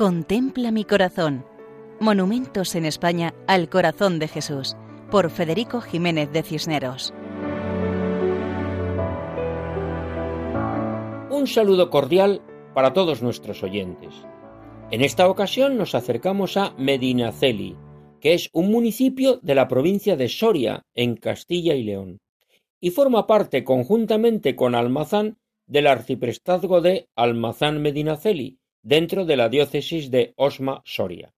Contempla mi corazón. Monumentos en España al corazón de Jesús, por Federico Jiménez de Cisneros. Un saludo cordial para todos nuestros oyentes. En esta ocasión nos acercamos a Medinaceli, que es un municipio de la provincia de Soria, en Castilla y León, y forma parte conjuntamente con Almazán del arciprestazgo de Almazán Medinaceli, dentro de la diócesis de Osma Soria.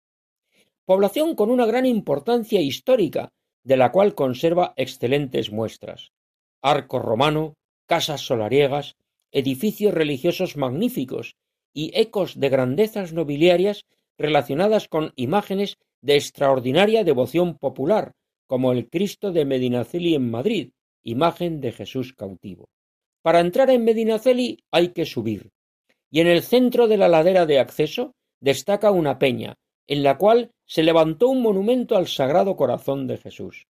Población con una gran importancia histórica, de la cual conserva excelentes muestras. Arco romano, casas solariegas, edificios religiosos magníficos y ecos de grandezas nobiliarias relacionadas con imágenes de extraordinaria devoción popular, como el Cristo de Medinaceli en Madrid, imagen de Jesús cautivo. Para entrar en Medinaceli hay que subir, y en el centro de la ladera de acceso destaca una peña, en la cual se levantó un monumento al Sagrado Corazón de Jesús.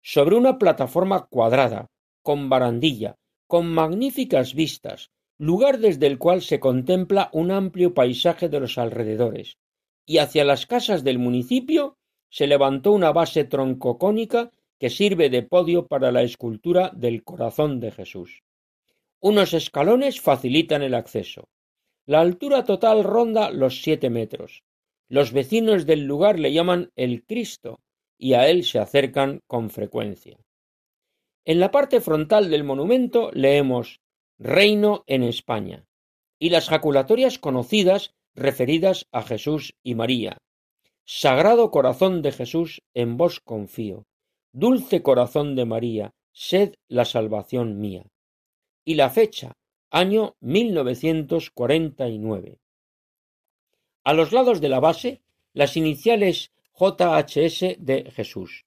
Sobre una plataforma cuadrada, con barandilla, con magníficas vistas, lugar desde el cual se contempla un amplio paisaje de los alrededores, y hacia las casas del municipio se levantó una base troncocónica que sirve de podio para la escultura del corazón de Jesús. Unos escalones facilitan el acceso. La altura total ronda los siete metros. Los vecinos del lugar le llaman el Cristo y a él se acercan con frecuencia. En la parte frontal del monumento leemos Reino en España y las jaculatorias conocidas referidas a Jesús y María. Sagrado corazón de Jesús, en vos confío. Dulce corazón de María, sed la salvación mía. Y la fecha, año 1949. A los lados de la base, las iniciales JHS de Jesús.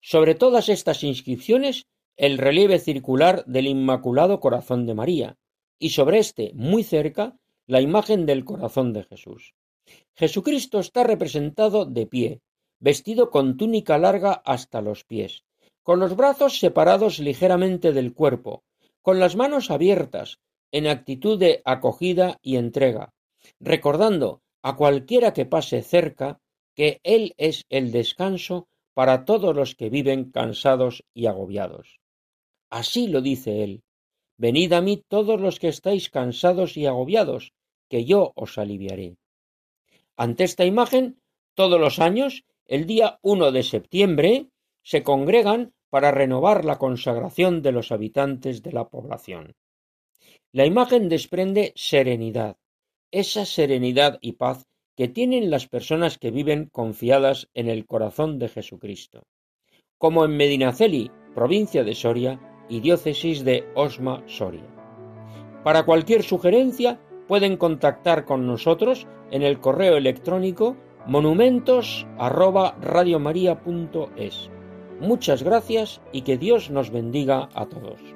Sobre todas estas inscripciones, el relieve circular del Inmaculado Corazón de María, y sobre este, muy cerca, la imagen del corazón de Jesús. Jesucristo está representado de pie, vestido con túnica larga hasta los pies, con los brazos separados ligeramente del cuerpo, con las manos abiertas, en actitud de acogida y entrega, recordando a cualquiera que pase cerca que Él es el descanso para todos los que viven cansados y agobiados. Así lo dice Él. Venid a mí todos los que estáis cansados y agobiados, que yo os aliviaré. Ante esta imagen, todos los años, el día 1 de septiembre, se congregan para renovar la consagración de los habitantes de la población. La imagen desprende serenidad, esa serenidad y paz que tienen las personas que viven confiadas en el corazón de Jesucristo, como en Medinaceli, provincia de Soria y diócesis de Osma Soria. Para cualquier sugerencia pueden contactar con nosotros en el correo electrónico monumentos@radiomaria.es. Muchas gracias y que Dios nos bendiga a todos.